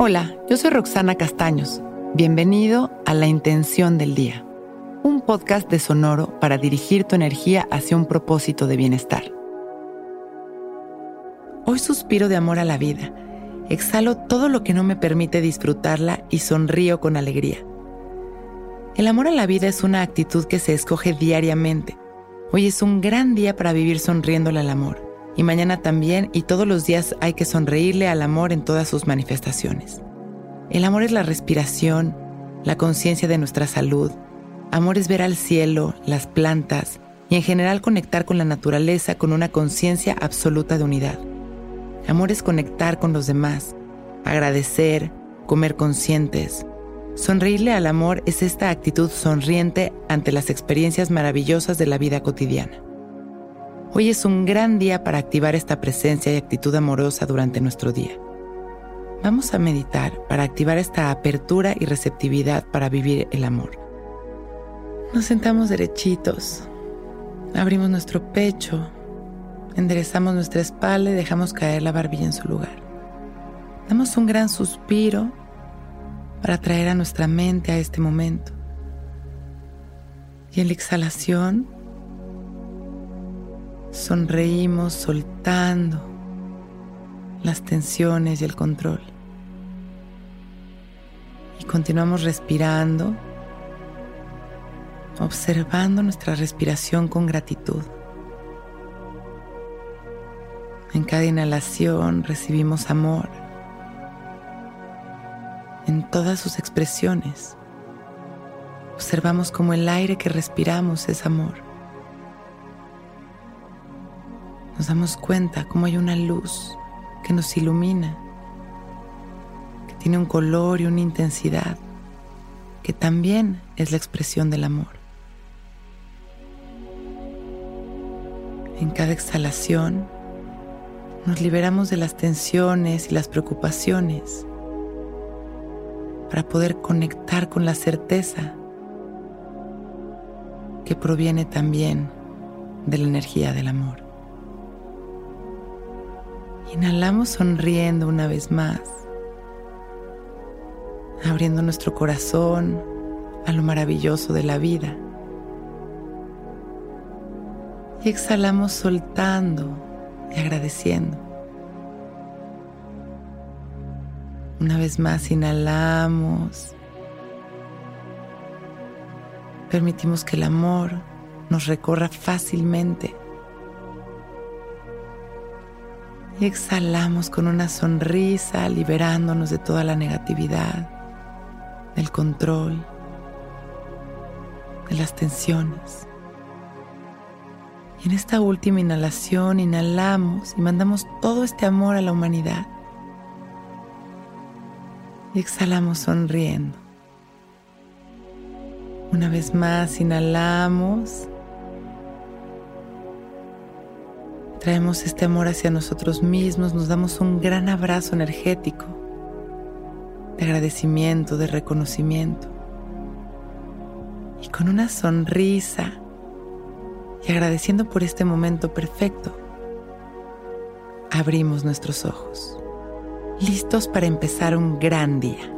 Hola, yo soy Roxana Castaños. Bienvenido a La Intención del Día, un podcast de Sonoro para dirigir tu energía hacia un propósito de bienestar. Hoy suspiro de amor a la vida, exhalo todo lo que no me permite disfrutarla y sonrío con alegría. El amor a la vida es una actitud que se escoge diariamente. Hoy es un gran día para vivir sonriéndole al amor y mañana también y todos los días hay que sonreírle al amor en todas sus manifestaciones. El amor es la respiración, la conciencia de nuestra salud. Amor es ver al cielo, las plantas y en general conectar con la naturaleza con una conciencia absoluta de unidad. Amor es conectar con los demás, agradecer, comer conscientes. Sonreírle al amor es esta actitud sonriente ante las experiencias maravillosas de la vida cotidiana. Hoy es un gran día para activar esta presencia y actitud amorosa durante nuestro día. Vamos a meditar para activar esta apertura y receptividad para vivir el amor. Nos sentamos derechitos, abrimos nuestro pecho, enderezamos nuestra espalda y dejamos caer la barbilla en su lugar. Damos un gran suspiro para traer a nuestra mente a este momento. Y en la exhalación, sonreímos soltando las tensiones y el control. Y continuamos respirando, observando nuestra respiración con gratitud. En cada inhalación recibimos amor en todas sus expresiones. Observamos cómo el aire que respiramos es amor. Nos damos cuenta cómo hay una luz que nos ilumina, que tiene un color y una intensidad, que también es la expresión del amor. En cada exhalación nos liberamos de las tensiones y las preocupaciones para poder conectar con la certeza que proviene también de la energía del amor. Inhalamos sonriendo una vez más, abriendo nuestro corazón a lo maravilloso de la vida. Y exhalamos soltando y agradeciendo. Una vez más inhalamos. Permitimos que el amor nos recorra fácilmente Y exhalamos con una sonrisa, liberándonos de toda la negatividad, del control, de las tensiones. Y en esta última inhalación inhalamos y mandamos todo este amor a la humanidad. Y exhalamos sonriendo. Una vez más inhalamos Traemos este amor hacia nosotros mismos, nos damos un gran abrazo energético de agradecimiento, de reconocimiento. Y con una sonrisa y agradeciendo por este momento perfecto, abrimos nuestros ojos, listos para empezar un gran día.